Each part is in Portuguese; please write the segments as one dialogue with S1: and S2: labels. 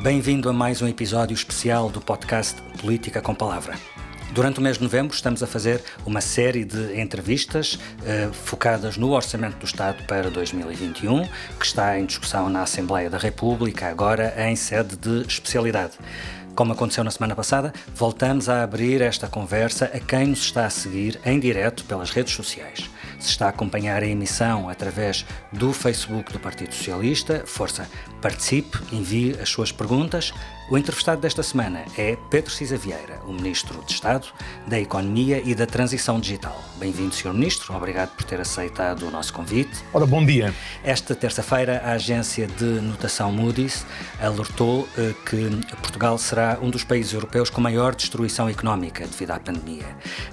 S1: Bem-vindo a mais um episódio especial do podcast Política com Palavra. Durante o mês de novembro estamos a fazer uma série de entrevistas eh, focadas no Orçamento do Estado para 2021, que está em discussão na Assembleia da República, agora em sede de especialidade. Como aconteceu na semana passada, voltamos a abrir esta conversa a quem nos está a seguir em direto pelas redes sociais. Se está a acompanhar a emissão através do Facebook do Partido Socialista, força, participe, envie as suas perguntas. O entrevistado desta semana é Pedro Cisa Vieira, o Ministro de Estado da Economia e da Transição Digital. Bem-vindo, Sr. Ministro. Obrigado por ter aceitado o nosso convite.
S2: Ora, bom dia.
S1: Esta terça-feira, a agência de notação Moody's alertou eh, que Portugal será um dos países europeus com maior destruição económica devido à pandemia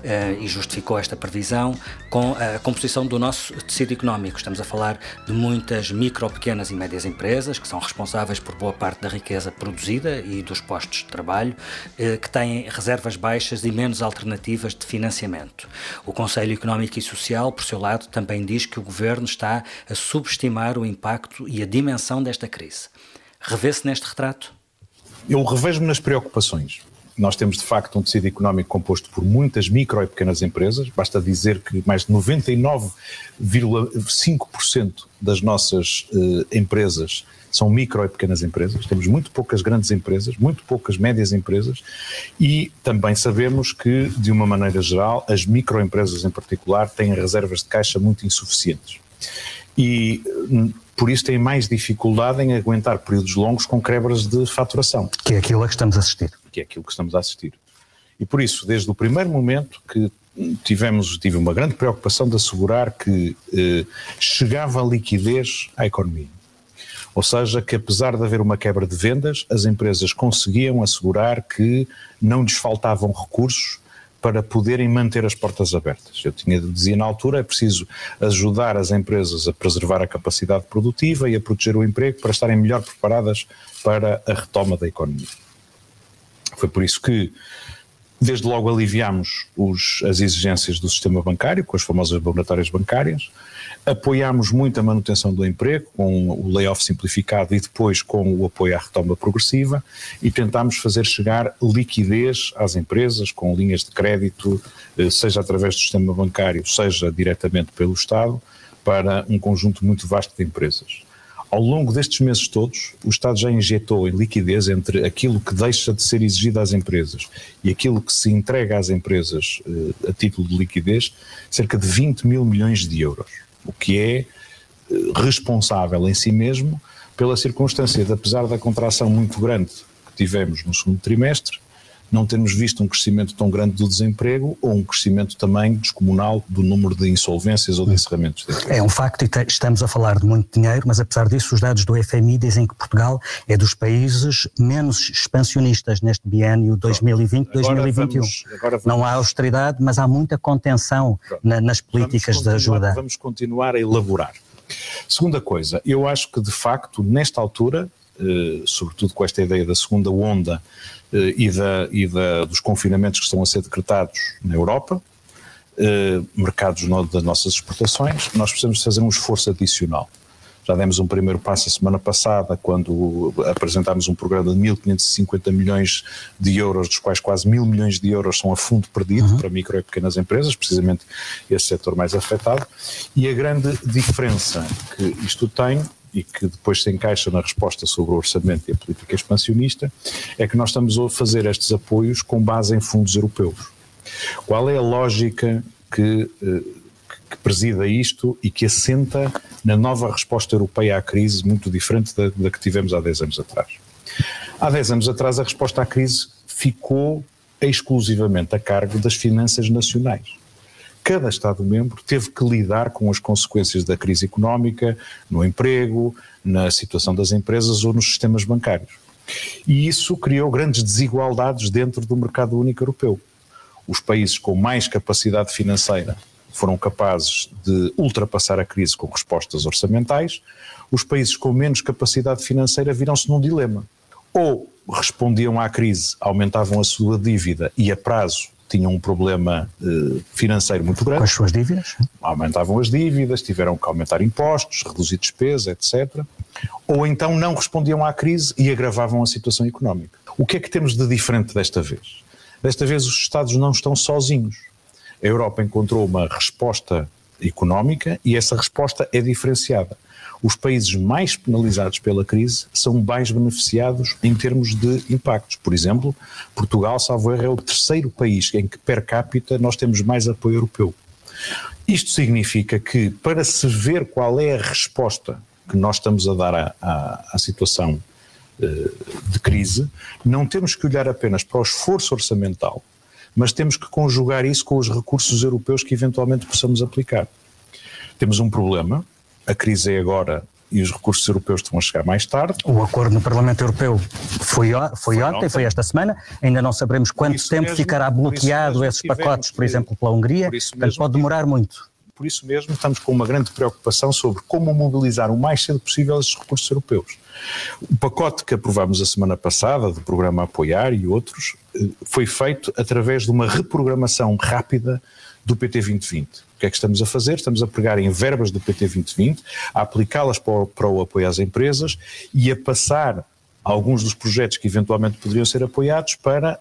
S1: eh, e justificou esta previsão com a composição do nosso tecido económico. Estamos a falar de muitas micro, pequenas e médias empresas que são responsáveis por boa parte da riqueza produzida e dos postos de trabalho, eh, que têm reservas baixas e menos alternativas de financiamento. O Conselho Económico e Social, por seu lado, também diz que o governo está a subestimar o impacto e a dimensão desta crise. Revê-se neste retrato?
S2: Eu revejo-me nas preocupações. Nós temos, de facto, um tecido económico composto por muitas micro e pequenas empresas. Basta dizer que mais de 99,5% das nossas uh, empresas são micro e pequenas empresas, temos muito poucas grandes empresas, muito poucas médias empresas e também sabemos que, de uma maneira geral, as microempresas em particular têm reservas de caixa muito insuficientes. E hum, por isso têm mais dificuldade em aguentar períodos longos com quebras de faturação.
S1: Que é aquilo a que estamos a assistir.
S2: Que é aquilo que estamos a assistir. E por isso, desde o primeiro momento que tivemos, tive uma grande preocupação de assegurar que eh, chegava liquidez à economia. Ou seja, que apesar de haver uma quebra de vendas, as empresas conseguiam assegurar que não lhes faltavam recursos para poderem manter as portas abertas. Eu tinha dizia na altura, é preciso ajudar as empresas a preservar a capacidade produtiva e a proteger o emprego para estarem melhor preparadas para a retoma da economia. Foi por isso que Desde logo aliviámos os, as exigências do sistema bancário, com as famosas laboratórias bancárias, apoiámos muito a manutenção do emprego, com o layoff simplificado e depois com o apoio à retoma progressiva, e tentámos fazer chegar liquidez às empresas com linhas de crédito, eh, seja através do sistema bancário, seja diretamente pelo Estado, para um conjunto muito vasto de empresas. Ao longo destes meses todos, o Estado já injetou em liquidez entre aquilo que deixa de ser exigido às empresas e aquilo que se entrega às empresas eh, a título de liquidez, cerca de 20 mil milhões de euros, o que é eh, responsável em si mesmo pela circunstância de, apesar da contração muito grande que tivemos no segundo trimestre, não termos visto um crescimento tão grande do desemprego ou um crescimento também descomunal do número de insolvências ou de encerramentos. De
S1: é um facto e estamos a falar de muito dinheiro, mas apesar disso os dados do FMI dizem que Portugal é dos países menos expansionistas neste biênio 2020-2021. Não há austeridade, mas há muita contenção na, nas políticas de ajuda.
S2: Vamos continuar a elaborar. Segunda coisa, eu acho que de facto nesta altura, eh, sobretudo com esta ideia da segunda onda e, da, e da, dos confinamentos que estão a ser decretados na Europa, eh, mercados no, das nossas exportações, nós precisamos fazer um esforço adicional. Já demos um primeiro passo a semana passada, quando apresentámos um programa de 1.550 milhões de euros, dos quais quase mil milhões de euros são a fundo perdido uhum. para micro e pequenas empresas, precisamente esse setor mais afetado. E a grande diferença que isto tem e que depois se encaixa na resposta sobre o orçamento e a política expansionista, é que nós estamos a fazer estes apoios com base em fundos europeus. Qual é a lógica que, eh, que presida isto e que assenta na nova resposta europeia à crise, muito diferente da, da que tivemos há 10 anos atrás? Há 10 anos atrás, a resposta à crise ficou exclusivamente a cargo das finanças nacionais cada Estado-membro teve que lidar com as consequências da crise económica, no emprego, na situação das empresas ou nos sistemas bancários. E isso criou grandes desigualdades dentro do mercado único europeu. Os países com mais capacidade financeira foram capazes de ultrapassar a crise com respostas orçamentais, os países com menos capacidade financeira viram-se num dilema. Ou respondiam à crise, aumentavam a sua dívida e a prazo tinham um problema uh, financeiro muito grande.
S1: Com as suas dívidas?
S2: Aumentavam as dívidas, tiveram que aumentar impostos, reduzir despesa, etc. Ou então não respondiam à crise e agravavam a situação económica. O que é que temos de diferente desta vez? Desta vez os Estados não estão sozinhos. A Europa encontrou uma resposta económica e essa resposta é diferenciada os países mais penalizados pela crise são mais beneficiados em termos de impactos. Por exemplo, Portugal, salvo erro, é o terceiro país em que per capita nós temos mais apoio europeu. Isto significa que, para se ver qual é a resposta que nós estamos a dar à, à, à situação uh, de crise, não temos que olhar apenas para o esforço orçamental, mas temos que conjugar isso com os recursos europeus que eventualmente possamos aplicar. Temos um problema, a crise é agora e os recursos europeus estão a chegar mais tarde.
S1: O acordo no Parlamento Europeu foi, foi, foi ontem, foi esta semana, ainda não saberemos quanto tempo mesmo, ficará bloqueado esses pacotes, por exemplo, pela Hungria, portanto mesmo, pode demorar muito.
S2: Por isso mesmo estamos com uma grande preocupação sobre como mobilizar o mais cedo possível esses recursos europeus. O pacote que aprovámos a semana passada, do programa Apoiar e outros, eh, foi feito através de uma reprogramação rápida do PT 2020 o que é que estamos a fazer? Estamos a pegar em verbas do PT 2020, a aplicá-las para, o, para o apoio às empresas e a passar alguns dos projetos que eventualmente poderiam ser apoiados para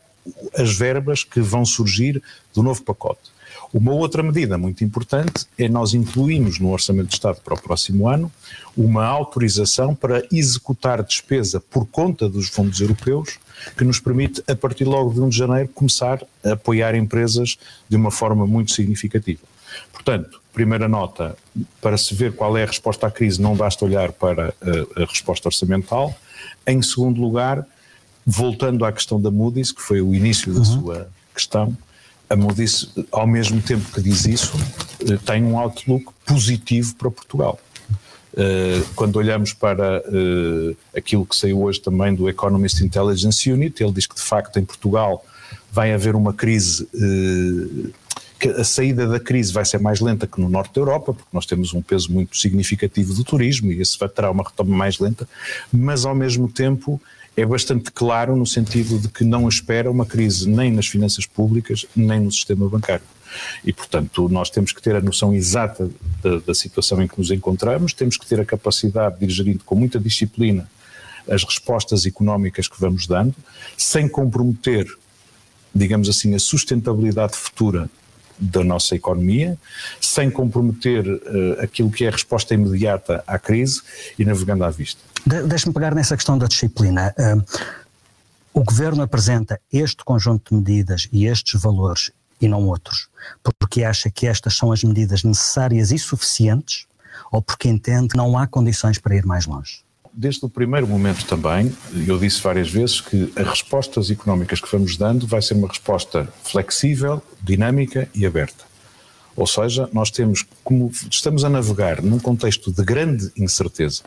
S2: as verbas que vão surgir do novo pacote. Uma outra medida muito importante é nós incluímos no Orçamento de Estado para o próximo ano uma autorização para executar despesa por conta dos fundos europeus que nos permite, a partir logo de 1 de janeiro, começar a apoiar empresas de uma forma muito significativa. Portanto, primeira nota, para se ver qual é a resposta à crise, não basta olhar para a, a resposta orçamental. Em segundo lugar, voltando à questão da Moody's, que foi o início da uhum. sua questão, a Moody's, ao mesmo tempo que diz isso, eh, tem um outlook positivo para Portugal. Eh, quando olhamos para eh, aquilo que saiu hoje também do Economist Intelligence Unit, ele diz que de facto em Portugal vai haver uma crise que a saída da crise vai ser mais lenta que no norte da Europa, porque nós temos um peso muito significativo do turismo e esse terá uma retoma mais lenta, mas ao mesmo tempo é bastante claro no sentido de que não espera uma crise nem nas finanças públicas, nem no sistema bancário. E, portanto, nós temos que ter a noção exata da, da situação em que nos encontramos, temos que ter a capacidade de ir gerindo com muita disciplina as respostas económicas que vamos dando, sem comprometer, digamos assim, a sustentabilidade futura da nossa economia, sem comprometer uh, aquilo que é a resposta imediata à crise e navegando à vista.
S1: De Deixe-me pegar nessa questão da disciplina. Uh, o Governo apresenta este conjunto de medidas e estes valores e não outros, porque acha que estas são as medidas necessárias e suficientes ou porque entende que não há condições para ir mais longe?
S2: Desde o primeiro momento também, eu disse várias vezes que as respostas económicas que vamos dando vai ser uma resposta flexível, dinâmica e aberta. Ou seja, nós temos, como estamos a navegar num contexto de grande incerteza,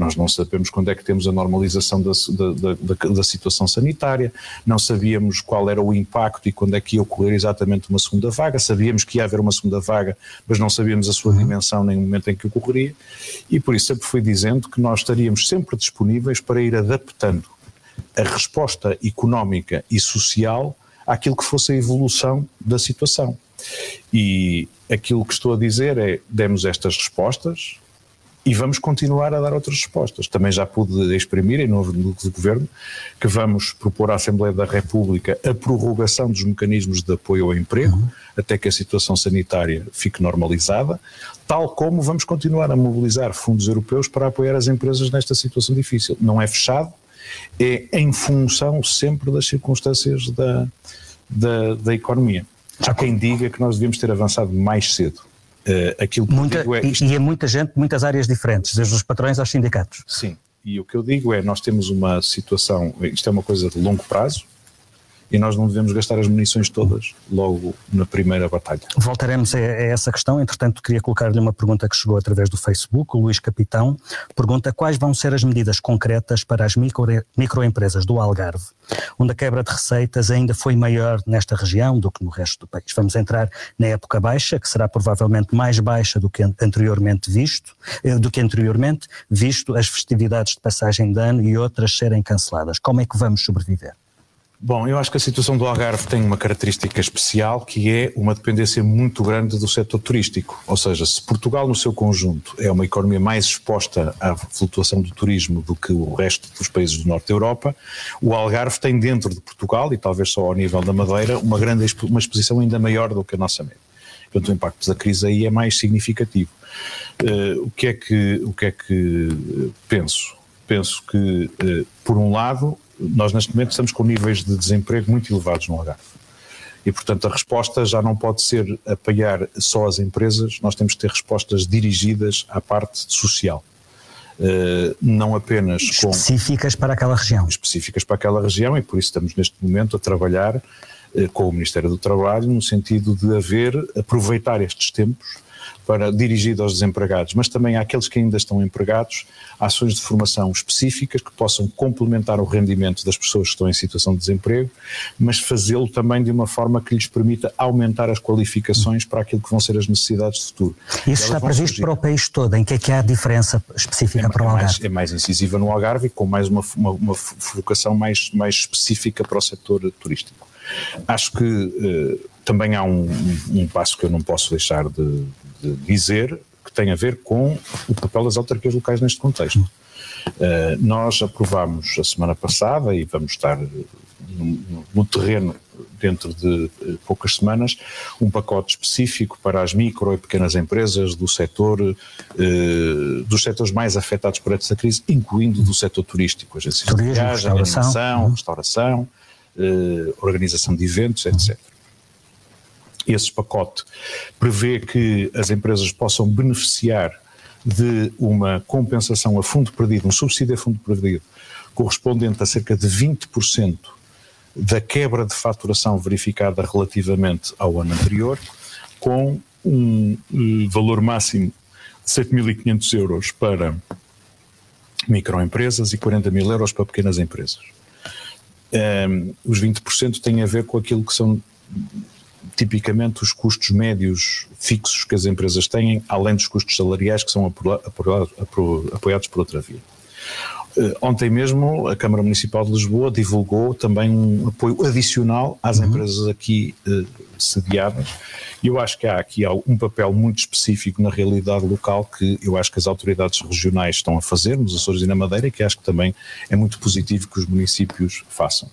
S2: nós não sabemos quando é que temos a normalização da, da, da, da, situação sanitária, não sabíamos qual era o impacto e quando é que ia ocorrer exatamente uma segunda vaga, sabíamos que ia haver uma segunda vaga, mas não sabíamos a sua uhum. dimensão nem o momento em que ocorreria, e por isso sempre fui dizendo que nós estaríamos sempre disponíveis para ir adaptando a resposta económica e social àquilo que fosse a evolução da situação. E aquilo que estou a dizer é: demos estas respostas, e vamos continuar a dar outras respostas. Também já pude exprimir, em nome do Governo, que vamos propor à Assembleia da República a prorrogação dos mecanismos de apoio ao emprego, uhum. até que a situação sanitária fique normalizada, tal como vamos continuar a mobilizar fundos europeus para apoiar as empresas nesta situação difícil. Não é fechado, é em função sempre das circunstâncias da, da, da economia. Há quem diga que nós devíamos ter avançado mais cedo.
S1: Uh, aquilo que Muita, digo é. Isto... E, e é muita gente, muitas áreas diferentes, desde os patrões aos sindicatos.
S2: Sim, e o que eu digo é: nós temos uma situação, isto é uma coisa de longo prazo, e nós não devemos gastar as munições todas logo na primeira batalha.
S1: Voltaremos a, a essa questão, entretanto queria colocar-lhe uma pergunta que chegou através do Facebook, o Luís Capitão pergunta quais vão ser as medidas concretas para as micro, microempresas do Algarve, onde a quebra de receitas ainda foi maior nesta região do que no resto do país. Vamos entrar na época baixa, que será provavelmente mais baixa do que anteriormente visto, eh, do que anteriormente, visto as festividades de passagem de ano e outras serem canceladas. Como é que vamos sobreviver?
S2: Bom, eu acho que a situação do Algarve tem uma característica especial que é uma dependência muito grande do setor turístico. Ou seja, se Portugal no seu conjunto é uma economia mais exposta à flutuação do turismo do que o resto dos países do norte da Europa, o Algarve tem dentro de Portugal, e talvez só ao nível da Madeira, uma grande uma exposição ainda maior do que a nossa média. Portanto, o impacto da crise aí é mais significativo. Uh, o, que é que, o que é que penso? Penso que, uh, por um lado, nós neste momento estamos com níveis de desemprego muito elevados no Algarve. E, portanto, a resposta já não pode ser apoiar só as empresas, nós temos que ter respostas dirigidas à parte social. Uh, não apenas
S1: específicas com, para aquela região.
S2: Específicas para aquela região, e por isso estamos neste momento a trabalhar uh, com o Ministério do Trabalho no sentido de haver, aproveitar estes tempos para dirigido aos desempregados, mas também àqueles que ainda estão empregados, ações de formação específicas que possam complementar o rendimento das pessoas que estão em situação de desemprego, mas fazê-lo também de uma forma que lhes permita aumentar as qualificações para aquilo que vão ser as necessidades de futuro.
S1: Isso está previsto surgir. para o país todo, em que é que há diferença específica é, para o Algarve?
S2: É mais, é mais incisiva no Algarve e com mais uma, uma, uma focação mais, mais específica para o setor turístico. Acho que uh, também há um, um, um, passo que eu não posso deixar de, de dizer que tem a ver com o papel das autarquias locais neste contexto. Uh, nós aprovámos a semana passada e vamos estar no, no terreno dentro de uh, poucas semanas um pacote específico para as micro e pequenas empresas do setor uh, dos setores mais afetados por esta crise, incluindo do setor turístico, agências de viagem, animação, uhum. restauração, organização de eventos, etc esse pacote prevê que as empresas possam beneficiar de uma compensação a fundo perdido, um subsídio a fundo perdido, correspondente a cerca de 20% da quebra de faturação verificada relativamente ao ano anterior, com um eh, valor máximo de 7.500 euros para microempresas e 40 mil euros para pequenas empresas. Um, ehm, os 20% têm a ver com aquilo que são tipicamente os custos médios fixos que as empresas têm, além dos custos salariais que são apoiados por outra via. Uh, ontem mesmo a Câmara Municipal de Lisboa divulgou também um apoio adicional às uhum. empresas aqui uh, sediadas e eu acho que há aqui um papel muito específico na realidade local que eu acho que as autoridades regionais estão a fazer nos Açores e na Madeira e que acho que também é muito positivo que os municípios façam.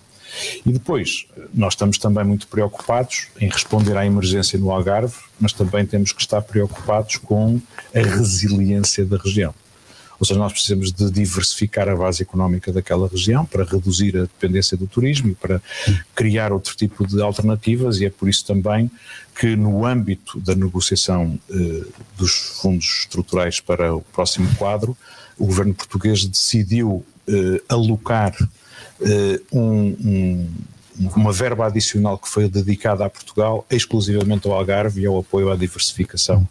S2: E depois, nós estamos também muito preocupados em responder à emergência no Algarve, mas também temos que estar preocupados com a resiliência da região. Ou seja, nós precisamos de diversificar a base económica daquela região para reduzir a dependência do turismo e para criar outro tipo de alternativas, e é por isso também que, no âmbito da negociação eh, dos fundos estruturais para o próximo quadro, o governo português decidiu eh, alocar um, um, uma verba adicional que foi dedicada a Portugal, exclusivamente ao Algarve e ao apoio à diversificação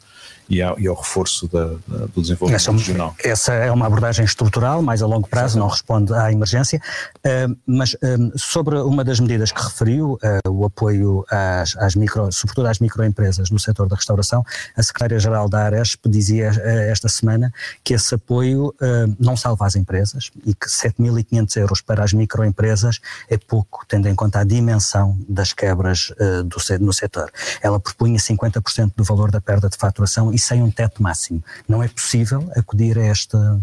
S2: e ao, e ao reforço da, da, do desenvolvimento essa, regional.
S1: Essa é uma abordagem estrutural, mais a longo prazo, não responde à emergência, uh, mas uh, sobre uma das medidas que referiu, uh, o apoio às, às, micro, sobretudo às microempresas no setor da restauração, a secretária-geral da Aresp dizia esta semana que esse apoio não salva as empresas e que 7.500 euros para as microempresas é pouco, tendo em conta a dimensão das quebras do, no setor. Ela propunha 50% do valor da perda de faturação e sem um teto máximo. Não é possível acudir a esta,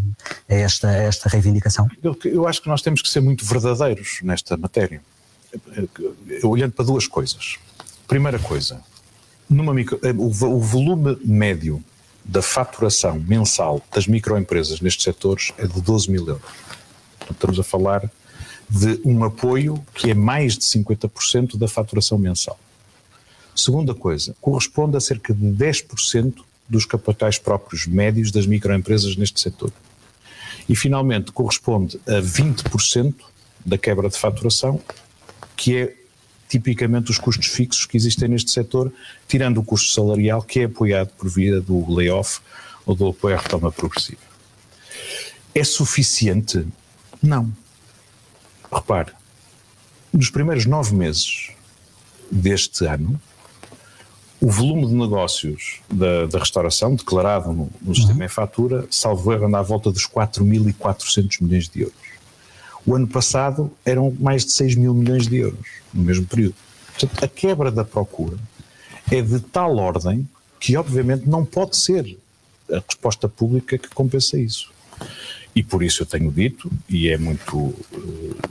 S1: a esta, a esta reivindicação?
S2: Eu, eu acho que nós temos que ser muito verdadeiros nesta matéria, olhando para duas coisas. Primeira coisa, numa micro, o, o volume médio da faturação mensal das microempresas nestes setores é de 12 mil euros. Estamos a falar de um apoio que é mais de 50% da faturação mensal. Segunda coisa, corresponde a cerca de 10% dos capitais próprios médios das microempresas neste setor. E, finalmente, corresponde a 20% da quebra de faturação, que é tipicamente os custos fixos que existem neste setor, tirando o custo salarial, que é apoiado por via do layoff ou do apoio à retoma progressiva. É suficiente? Não. Repare, nos primeiros nove meses deste ano, o volume de negócios da, da restauração, declarado no, no sistema uhum. em fatura, salvo erro, anda à volta dos 4.400 milhões de euros. O ano passado eram mais de 6 mil milhões de euros, no mesmo período. Portanto, a quebra da procura é de tal ordem que, obviamente, não pode ser a resposta pública que compensa isso. E por isso eu tenho dito, e é muito, eh,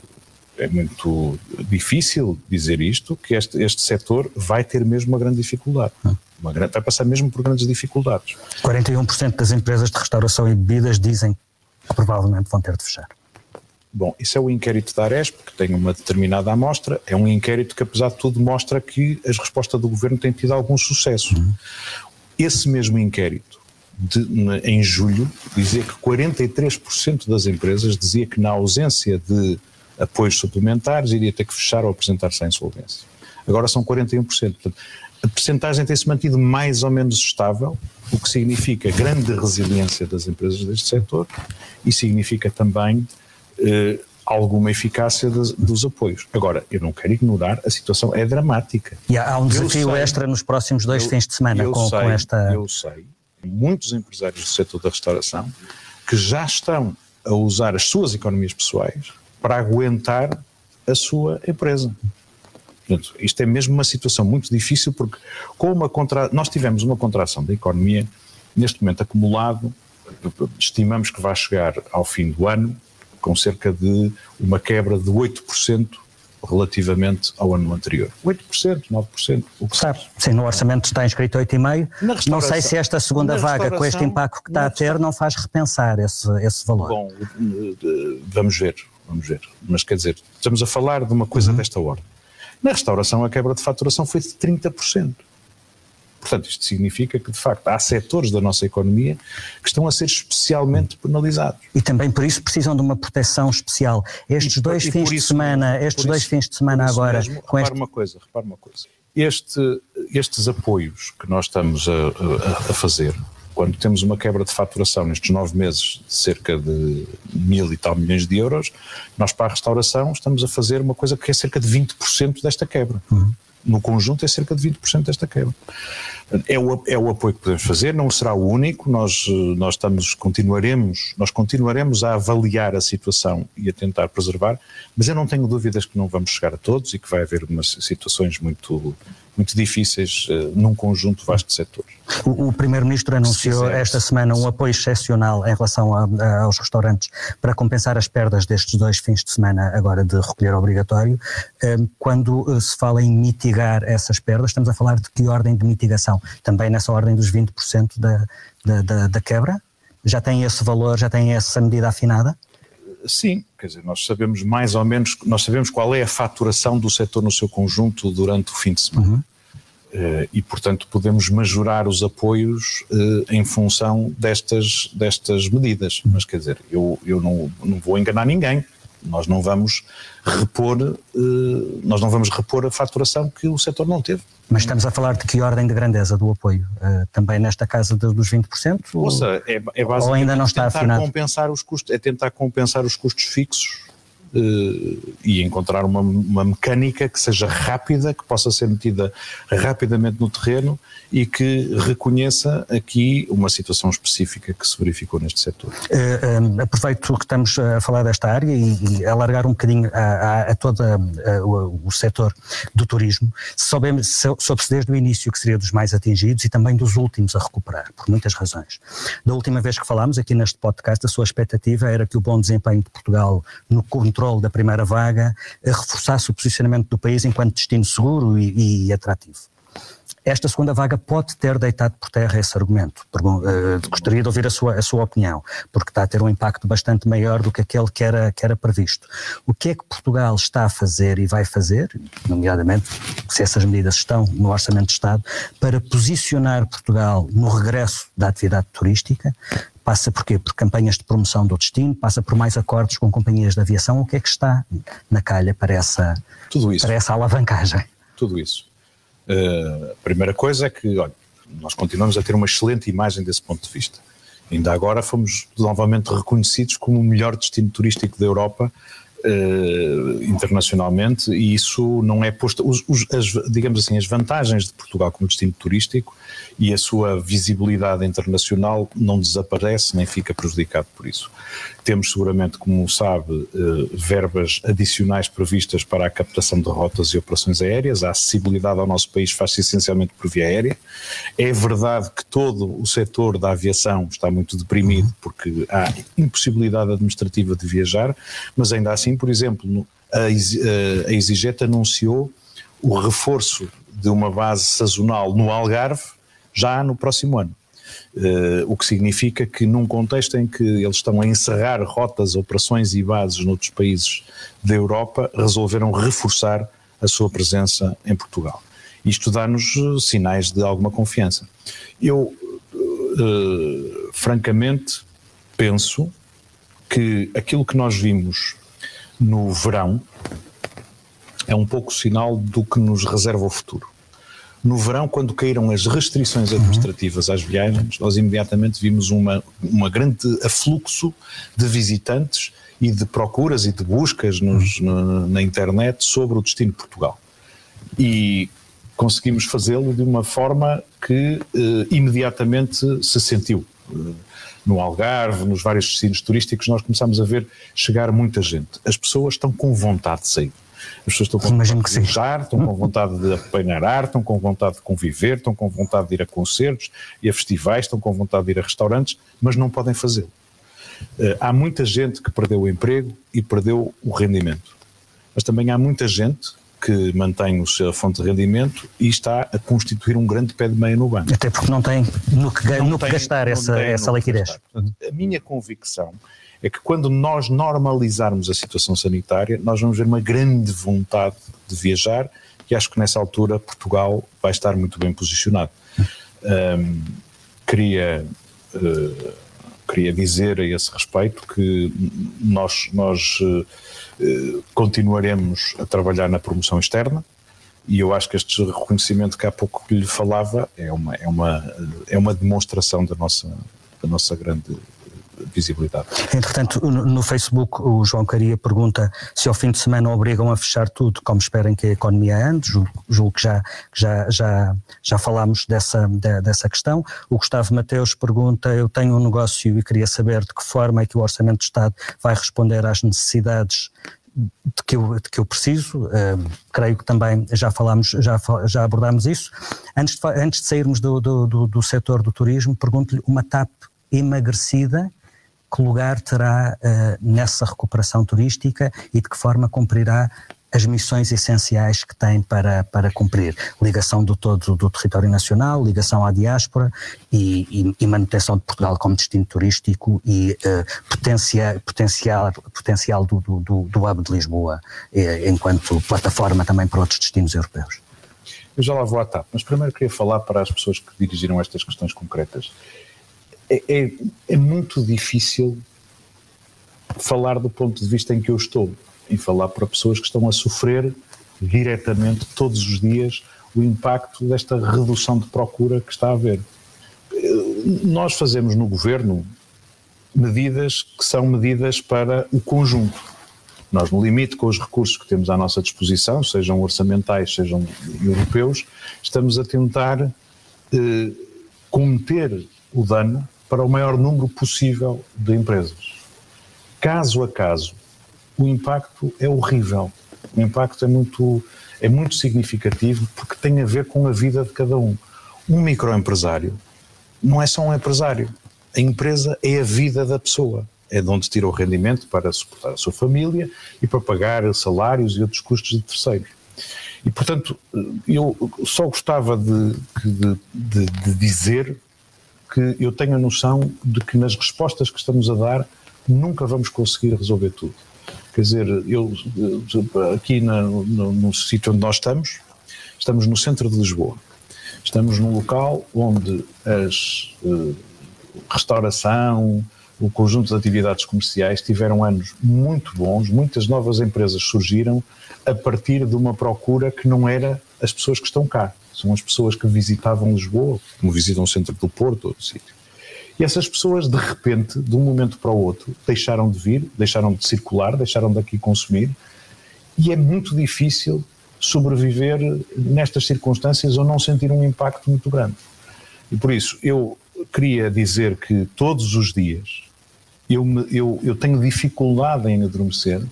S2: é muito difícil dizer isto, que este, este setor vai ter mesmo uma grande dificuldade. Uma grande, vai passar mesmo por grandes dificuldades.
S1: 41% das empresas de restauração e bebidas dizem que provavelmente vão ter de fechar.
S2: Bom, isso é o inquérito da Aresp, que tem uma determinada amostra. É um inquérito que, apesar de tudo, mostra que a resposta do governo tem tido algum sucesso. Uhum. Esse mesmo inquérito de, em julho, dizia que 43% das empresas dizia que na ausência de apoios suplementares iria ter que fechar ou apresentar-se à insolvência. Agora são 41%. Portanto, a percentagem tem-se mantido mais ou menos estável, o que significa grande resiliência das empresas deste setor e significa também eh, alguma eficácia dos, dos, apoios. Agora, eu não quero ignorar, a situação é dramática.
S1: E há um desafio sei, extra nos próximos dois eu, fins de semana com,
S2: sei,
S1: com esta.
S2: Eu sei, muitos empresários do setor da restauração que já estão a usar as suas economias pessoais para aguentar a sua empresa. Portanto, isto é mesmo uma situação muito difícil porque com uma contra... nós tivemos uma contração da economia neste momento acumulado, estimamos que vai chegar ao fim do ano com cerca de uma quebra de 8% relativamente ao ano anterior. 8%, 9%, o que
S1: sabe. Sim, no orçamento está inscrito 8,5%. Não sei se esta segunda vaga, com este impacto que está a ter, não faz repensar esse, esse valor.
S2: Bom, eh, vamos ver, vamos ver. Mas quer dizer, estamos a falar de uma coisa uhum. desta ordem. Na restauração, a quebra de faturação foi de 30%. Portanto, isto significa que, de facto, há setores da nossa economia que estão a ser especialmente penalizados.
S1: E também por isso precisam de uma proteção especial. Estes e, dois e fins de semana, estes dois isso, fins de semana agora.
S2: Mesmo, com repare este... uma coisa, repare uma coisa. Este, estes apoios que nós estamos a, a, a fazer, quando temos uma quebra de faturação nestes nove meses de cerca de mil e tal milhões de euros, nós para a restauração estamos a fazer uma coisa que é cerca de 20% desta quebra. Uhum no conjunto é cerca de 20% desta quebra. É o, é o apoio que podemos fazer, não será o único, nós, nós estamos, continuaremos, nós continuaremos a avaliar a situação e a tentar preservar, mas eu não tenho dúvidas que não vamos chegar a todos e que vai haver umas situações muito, muito difíceis uh, num conjunto vasto de setores.
S1: O, o Primeiro-Ministro anunciou esta semana um apoio excepcional em relação a, a, aos restaurantes para compensar as perdas destes dois fins de semana agora de recolher obrigatório. Um, quando uh, se fala em mitigar essas perdas, estamos a falar de que ordem de mitigação? Também nessa ordem dos 20% da, da, da, da quebra? Já tem esse valor, já tem essa medida afinada?
S2: Sim, quer dizer, nós sabemos mais ou menos, nós sabemos qual é a faturação do setor no seu conjunto durante o fim de semana. Uhum. Uh, e, portanto, podemos majorar os apoios uh, em função destas, destas medidas. Uhum. Mas, quer dizer, eu, eu não, não vou enganar ninguém nós não vamos repor, uh, nós não vamos repor a faturação que o setor não teve.
S1: Mas estamos a falar de que ordem de grandeza do apoio? Uh, também nesta casa dos 20%?
S2: Ouça, é, é basicamente ou ainda não está tentar afinado? compensar os custos, é tentar compensar os custos fixos e encontrar uma, uma mecânica que seja rápida, que possa ser metida rapidamente no terreno e que reconheça aqui uma situação específica que se verificou neste setor.
S1: Uh, aproveito que estamos a falar desta área e, e alargar um bocadinho a, a, a todo o, o setor do turismo. Soubemos, soube-se desde o início que seria dos mais atingidos e também dos últimos a recuperar, por muitas razões. Da última vez que falámos aqui neste podcast, a sua expectativa era que o bom desempenho de Portugal no controle da primeira vaga reforçasse o posicionamento do país enquanto destino seguro e, e atrativo. Esta segunda vaga pode ter deitado por terra esse argumento. Uh, gostaria de ouvir a sua, a sua opinião, porque está a ter um impacto bastante maior do que aquele que era, que era previsto. O que é que Portugal está a fazer e vai fazer, nomeadamente se essas medidas estão no Orçamento de Estado, para posicionar Portugal no regresso da atividade turística, Passa por quê? Por campanhas de promoção do destino, passa por mais acordos com companhias de aviação. O que é que está na calha para essa. Para essa alavancagem?
S2: Tudo isso. Uh, a primeira coisa é que, olha, nós continuamos a ter uma excelente imagem desse ponto de vista. Ainda agora fomos novamente reconhecidos como o melhor destino turístico da Europa, internacionalmente e isso não é posto, os, os, as, digamos assim, as vantagens de Portugal como destino turístico e a sua visibilidade internacional não desaparece nem fica prejudicado por isso. Temos seguramente, como sabe, eh, verbas adicionais previstas para a captação de rotas e operações aéreas, a acessibilidade ao nosso país faz-se essencialmente por via aérea. É verdade que todo o setor da aviação está muito deprimido porque há impossibilidade administrativa de viajar, mas ainda assim, por exemplo, a EasyJet anunciou o reforço de uma base sazonal no Algarve já no próximo ano. Uh, o que significa que num contexto em que eles estão a encerrar rotas, operações e bases noutros países da Europa, resolveram reforçar a sua presença em Portugal. Isto dá-nos eh, sinais de alguma confiança. Eu, uh, francamente, penso que aquilo que nós vimos no verão é um pouco sinal do que nos reserva o futuro. No verão, quando caíram as restrições uhum. administrativas às viagens, nós imediatamente vimos uma, uma grande afluxo de visitantes e de procuras e de buscas nos, uhum. na, na internet sobre o destino de Portugal. E conseguimos fazê-lo de uma forma que eh, imediatamente se sentiu. Eh, no Algarve, nos vários destinos turísticos, nós começamos a ver chegar muita gente. As pessoas estão com vontade de sair. As pessoas estão com Imagino vontade de viajar, estão com vontade de apanhar ar, estão com vontade de conviver, estão com vontade de ir a concertos e a festivais, estão com vontade de ir a restaurantes, mas não podem fazê-lo. Uh, há muita gente que perdeu o emprego e perdeu o rendimento. Mas também há muita gente que mantém a sua fonte de rendimento e está a constituir um grande pé de meia no banco.
S1: Até porque não tem no que, no tem, que gastar essa, essa liquidez.
S2: a minha convicção é que quando nós normalizarmos a situação sanitária, nós vamos ver uma grande vontade de viajar e acho que nessa altura Portugal vai estar muito bem posicionado. Um, queria, uh, queria dizer a esse respeito que nós, nós uh, continuaremos a trabalhar na promoção externa, e eu acho que este reconhecimento que há pouco lhe falava é uma, é uma, é uma demonstração da nossa, da nossa grande visibilidade.
S1: Entretanto, no Facebook, o João Caria pergunta se ao fim de semana obrigam a fechar tudo, como esperem que a economia ande, julgo, que já, já, já, já falámos dessa, dessa questão. O Gustavo Mateus pergunta, eu tenho um negócio e queria saber de que forma é que o Orçamento do Estado vai responder às necessidades de que eu, de que eu preciso, uh, creio que também já falámos, já, já abordámos isso. Antes de, antes de sairmos do, do, do, do setor do turismo, pergunto-lhe uma TAP emagrecida que lugar terá uh, nessa recuperação turística e de que forma cumprirá as missões essenciais que tem para, para cumprir. Ligação do todo do território nacional, ligação à diáspora e, e, e manutenção de Portugal como destino turístico e uh, potencia, potencial, potencial do, do, do hub de Lisboa eh, enquanto plataforma também para outros destinos europeus.
S2: Eu já lá vou à TAP, mas primeiro queria falar para as pessoas que dirigiram estas questões concretas é, é, é muito difícil falar do ponto de vista em que eu estou e falar para pessoas que estão a sofrer diretamente todos os dias o impacto desta redução de procura que está a haver. Nós fazemos no governo medidas que são medidas para o conjunto. Nós, no limite com os recursos que temos à nossa disposição, sejam orçamentais, sejam europeus, estamos a tentar eh, conter o dano para o maior número possível de empresas. Caso a caso, o impacto é horrível. O impacto é muito, é muito significativo porque tem a ver com a vida de cada um. Um microempresário não é só um empresário. A empresa é a vida da pessoa. É de onde tira o rendimento para suportar a sua família e para pagar salários e outros custos de terceiros. E, portanto, eu só gostava de, de, de, de dizer que eu tenho a noção de que nas respostas que estamos a dar nunca vamos conseguir resolver tudo. Quer dizer, eu aqui na, no, no sítio onde nós estamos, estamos no centro de Lisboa. Estamos num local onde as uh, restauração, o conjunto de atividades comerciais tiveram anos muito bons, muitas novas empresas surgiram a partir de uma procura que não era as pessoas que estão cá são as pessoas que visitavam Lisboa, como visitam o centro do Porto, outro sítio. E essas pessoas, de repente, de um momento para o outro, deixaram de vir, deixaram de circular, deixaram de aqui consumir e é muito difícil sobreviver nestas circunstâncias ou não sentir um impacto muito grande. E por isso, eu queria dizer que todos os dias eu, me, eu, eu tenho dificuldade em adormecer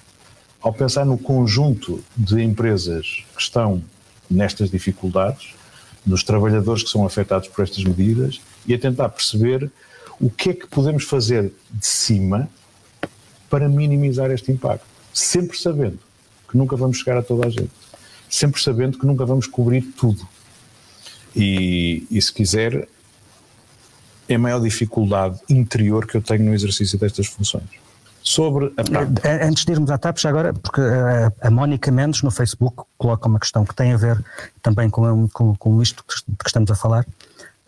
S2: ao pensar no conjunto de empresas que estão nestas dificuldades, nos trabalhadores que são afetados por estas medidas e a tentar perceber o que é que podemos fazer de cima para minimizar este impacto, sempre sabendo que nunca vamos chegar a toda a gente, sempre sabendo que nunca vamos cobrir tudo. E, e se quiser, é a maior dificuldade interior que eu tenho no exercício destas funções. Sobre a TAP.
S1: Eh, antes de irmos à TAP, já agora, porque a, a Mónica Mendes no Facebook coloca uma questão que tem a ver também com, com, com isto de que estamos a falar,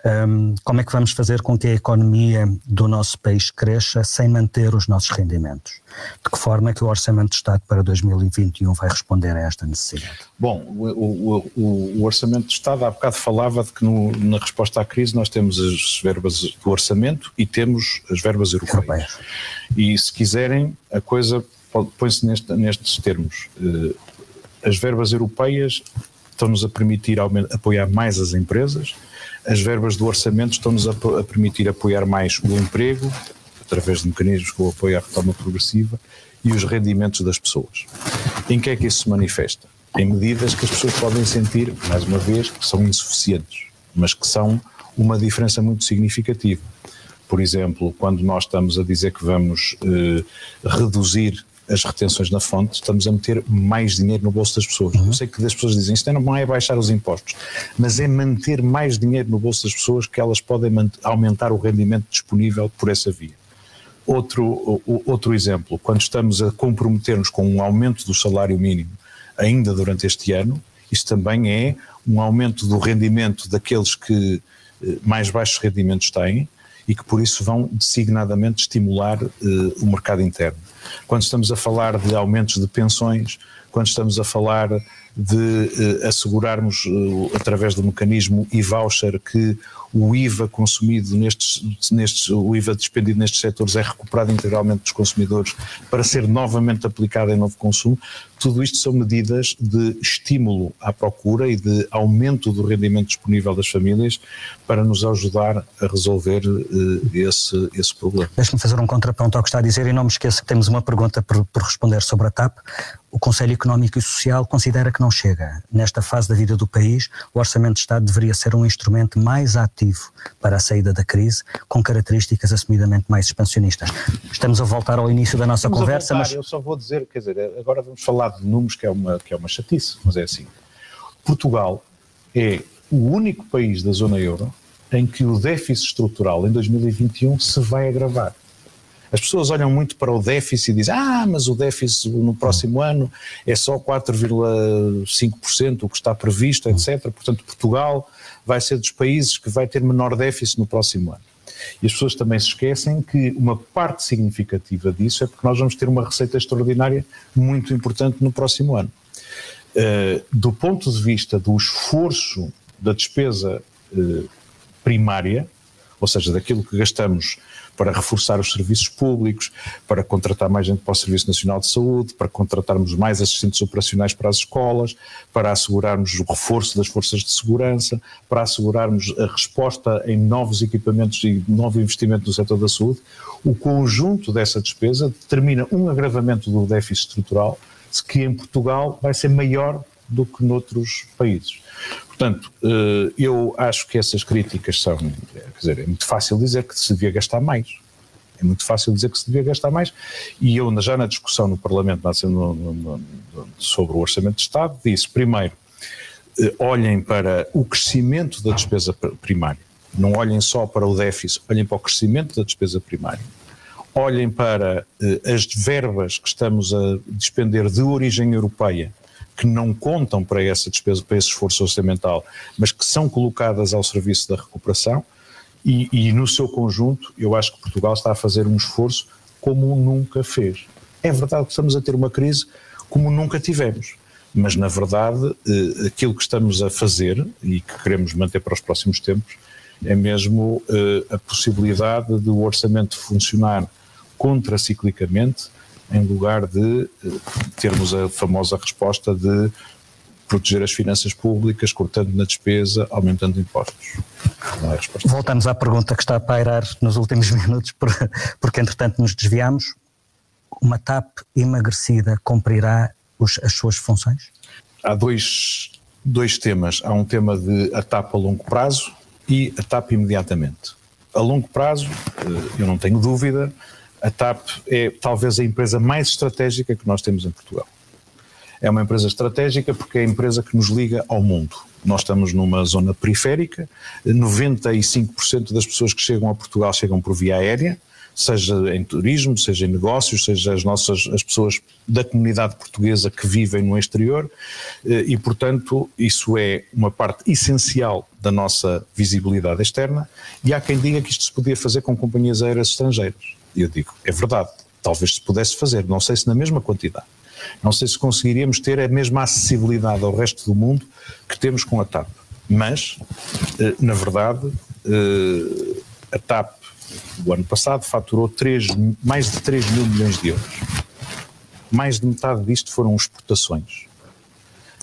S1: um, como é que vamos fazer com que a economia do nosso país cresça sem manter os nossos rendimentos? De que forma é que o Orçamento de Estado para 2021 vai responder a esta necessidade?
S2: Bom, o, o, o, Orçamento de Estado há bocado falava de que no, na resposta à crise nós temos as verbas do Orçamento e temos as verbas europeias. europeias. E se quiserem, a coisa põe-se neste, nestes termos. Uh, as verbas europeias estão-nos a permitir apoiar mais as empresas, as verbas do orçamento estão-nos a, permitir apoiar mais o emprego, através de mecanismos como o apoio à retoma progressiva, e os rendimentos das pessoas. Em que é que isso se manifesta? Em medidas que as pessoas podem sentir, mais uma vez, que são insuficientes, mas que são uma diferença muito significativa. Por exemplo, quando nós estamos a dizer que vamos eh, reduzir as retenções na fonte, estamos a meter mais dinheiro no bolso das pessoas. Uhum. Eu sei que as pessoas dizem isto não é baixar os impostos, mas é manter mais dinheiro no bolso das pessoas que elas podem aumentar o rendimento disponível por essa via. Outro, outro exemplo, quando estamos a comprometer-nos com um aumento do salário mínimo ainda durante este ano, isto também é um aumento do rendimento daqueles que eh, mais baixos rendimentos têm e que por isso vão designadamente estimular uh, o mercado interno. Quando estamos a falar de aumentos de pensões, quando estamos a falar de eh, assegurarmos, eh, através do mecanismo e-voucher, que o IVA consumido nestes, nestes, o IVA despendido nestes setores é recuperado integralmente dos consumidores para ser novamente aplicado em novo consumo. Tudo isto são medidas de estímulo à procura e de aumento do rendimento disponível das famílias para nos ajudar a resolver uh, esse, esse problema.
S1: Deixe-me fazer um contraponto ao que está a dizer e não me esqueça que temos uma pergunta por, por responder sobre a TAP. O Conselho Económico e Social considera que não chega. Nesta fase da vida do país, o Orçamento de Estado deveria ser um instrumento mais ativo para a saída da crise, com características assumidamente mais expansionistas. Estamos a voltar ao início da nossa
S2: Estamos
S1: conversa,
S2: voltar,
S1: mas.
S2: Eu só vou dizer, quer dizer, agora vamos falar de números que é uma, que é uma chatice, mas é assim. Portugal é o único país da zona euro em que o déficit estrutural em 2021 se vai agravar. As pessoas olham muito para o déficit e dizem: ah, mas o déficit no próximo ano é só 4,5%, o que está previsto, etc. Portanto, Portugal vai ser dos países que vai ter menor déficit no próximo ano. E as pessoas também se esquecem que uma parte significativa disso é porque nós vamos ter uma receita extraordinária muito importante no próximo ano. Uh, do ponto de vista do esforço da despesa uh, primária, ou seja, daquilo que gastamos para reforçar os serviços públicos, para contratar mais gente para o Serviço Nacional de Saúde, para contratarmos mais assistentes operacionais para as escolas, para assegurarmos o reforço das forças de segurança, para assegurarmos a resposta em novos equipamentos e novo investimento no setor da saúde. O conjunto dessa despesa determina um agravamento do déficit estrutural que em Portugal vai ser maior do que noutros países. Portanto, eh, eu acho que essas críticas são, quer dizer, é muito fácil dizer que se devia gastar mais. É muito fácil dizer que se devia gastar mais. E eu, já na discussão no Parlamento no, no, no, sobre o Orçamento de Estado, disse, primeiro, eh, olhem para o crescimento da despesa primária. Não olhem só para o déficit, olhem para o crescimento da despesa primária. Olhem para eh, as verbas que estamos a despender de origem europeia que não contam para essa despesa, para esse esforço orçamental, mas que são colocadas ao serviço da recuperação e, e, no seu conjunto eu acho que Portugal está a fazer um esforço como nunca fez. É verdade que estamos a ter uma crise como nunca tivemos, mas na verdade eh, aquilo que estamos a fazer e que queremos manter para os próximos tempos é mesmo eh, a possibilidade do orçamento funcionar contraciclicamente em lugar de eh, termos a famosa resposta de proteger as finanças públicas, cortando na despesa, aumentando impostos.
S1: Não é a resposta. Voltamos à pergunta que está a pairar nos últimos minutos, porque entretanto nos desviamos. Uma TAP emagrecida cumprirá os, as suas funções?
S2: Há dois, dois temas. Há um tema de a TAP a longo prazo e a TAP imediatamente. A longo prazo, eh, eu não tenho dúvida, a TAP é talvez a empresa mais estratégica que nós temos em Portugal. É uma empresa estratégica porque é a empresa que nos liga ao mundo. Nós estamos numa zona periférica, 95% das pessoas que chegam a Portugal chegam por via aérea, seja em turismo, seja em negócios, seja as nossas as pessoas da comunidade portuguesa que vivem no exterior eh, e, portanto, isso é uma parte essencial da nossa visibilidade externa e há quem diga que isto se podia fazer com companhias aéreas estrangeiras. E eu digo, é verdade, talvez se pudesse fazer, não sei se na mesma quantidade. Não sei se conseguiríamos ter a mesma acessibilidade ao resto do mundo que temos com a TAP. Mas, eh, na verdade, eh, a TAP, o ano passado, faturou 3, mais de 3 mil milhões de euros. Mais de metade disto foram exportações.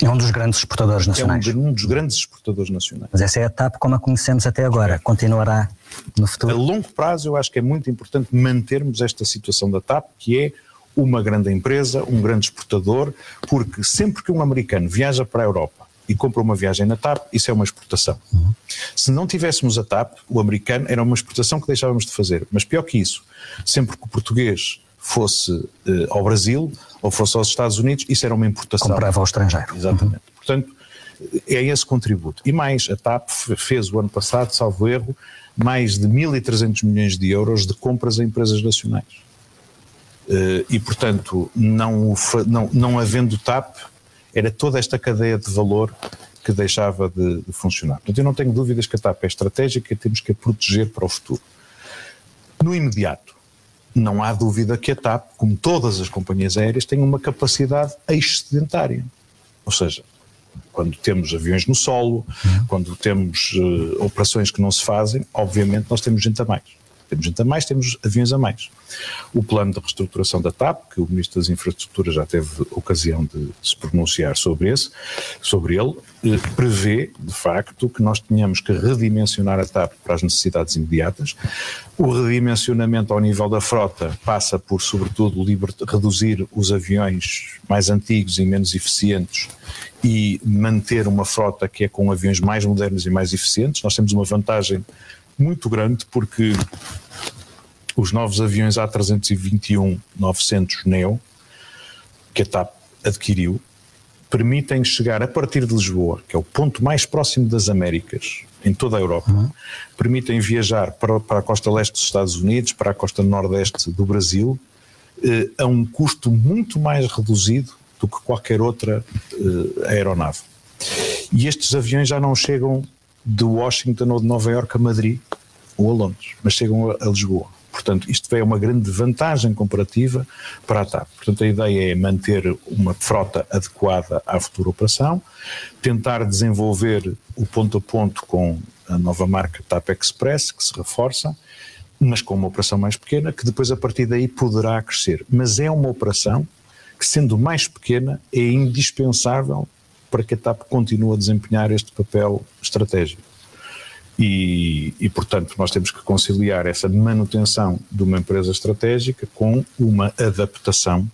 S1: É um dos grandes exportadores nacionais.
S2: É um, um, dos grandes exportadores nacionais.
S1: Mas essa é a TAP como a conhecemos até agora. Continuará no futuro?
S2: A longo prazo, eu acho que é muito importante mantermos esta situação da TAP, que é uma grande empresa, um grande exportador, porque sempre que um americano viaja para a Europa e compra uma viagem na TAP, isso é uma exportação. Uhum. Se não tivéssemos a TAP, o americano era uma exportação que deixávamos de fazer. Mas pior que isso, sempre que o português fosse uh, ao Brasil ou fosse aos Estados Unidos, isso era uma importação.
S1: Comprava ao estrangeiro.
S2: Exatamente. Uhum. Portanto, é esse contributo. E mais, a TAP fez o ano passado, salvo erro, mais de 1.300 milhões de euros de compras a empresas nacionais. Eh, e, portanto, não, não, não havendo TAP, era toda esta cadeia de valor que deixava de, de, funcionar. Portanto, eu não tenho dúvidas que a TAP é estratégica e temos que a proteger para o futuro. No imediato, não há dúvida que a TAP, como todas as companhias aéreas, tem uma capacidade excedentária. Ou seja, quando temos aviões no solo, uhum. quando temos uh, operações que não se fazem, obviamente nós temos gente a mais. Temos gente a mais, temos aviões a mais. O plano de reestruturação da TAP, que o Ministro das Infraestruturas já teve ocasião de se pronunciar sobre, esse, sobre ele, eh, prevê, de facto, que nós tenhamos que redimensionar a TAP para as necessidades imediatas. O redimensionamento ao nível da frota passa por, sobretudo, reduzir os aviões mais antigos e menos eficientes e manter uma frota que é com aviões mais modernos e mais eficientes. Nós temos uma vantagem muito grande porque os novos aviões A321-900 Neo, que a TAP adquiriu, permitem chegar a partir de Lisboa, que é o ponto mais próximo das Américas, em toda a Europa, uhum. permitem viajar para, para a costa leste dos Estados Unidos, para a costa nordeste do Brasil, eh, a um custo muito mais reduzido do que qualquer outra eh, aeronave. E estes aviões já não chegam de Washington ou de Nova York a Madrid ou a Londres, mas chegam a Lisboa. Portanto, isto é uma grande vantagem comparativa para a TAP. Portanto, a ideia é manter uma frota adequada à futura operação, tentar desenvolver o ponto a ponto com a nova marca TAP Express, que se reforça, mas com uma operação mais pequena, que depois a partir daí poderá crescer. Mas é uma operação que, sendo mais pequena, é indispensável para que a TAP continue a desempenhar este papel estratégico. E, e, portanto, nós temos que conciliar essa manutenção de uma empresa estratégica com uma adaptação